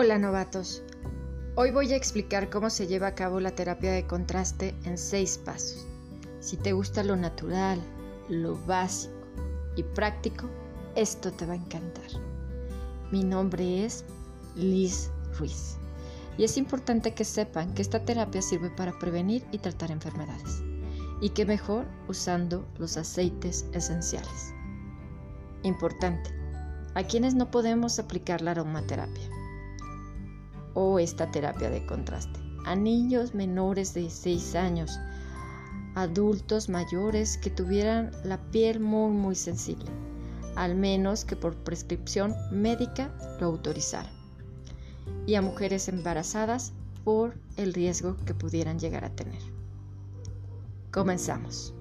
Hola novatos, hoy voy a explicar cómo se lleva a cabo la terapia de contraste en seis pasos. Si te gusta lo natural, lo básico y práctico, esto te va a encantar. Mi nombre es Liz Ruiz y es importante que sepan que esta terapia sirve para prevenir y tratar enfermedades y que mejor usando los aceites esenciales. Importante, a quienes no podemos aplicar la aromaterapia o esta terapia de contraste. A niños menores de 6 años, adultos mayores que tuvieran la piel muy muy sensible, al menos que por prescripción médica lo autorizara. Y a mujeres embarazadas por el riesgo que pudieran llegar a tener. Comenzamos.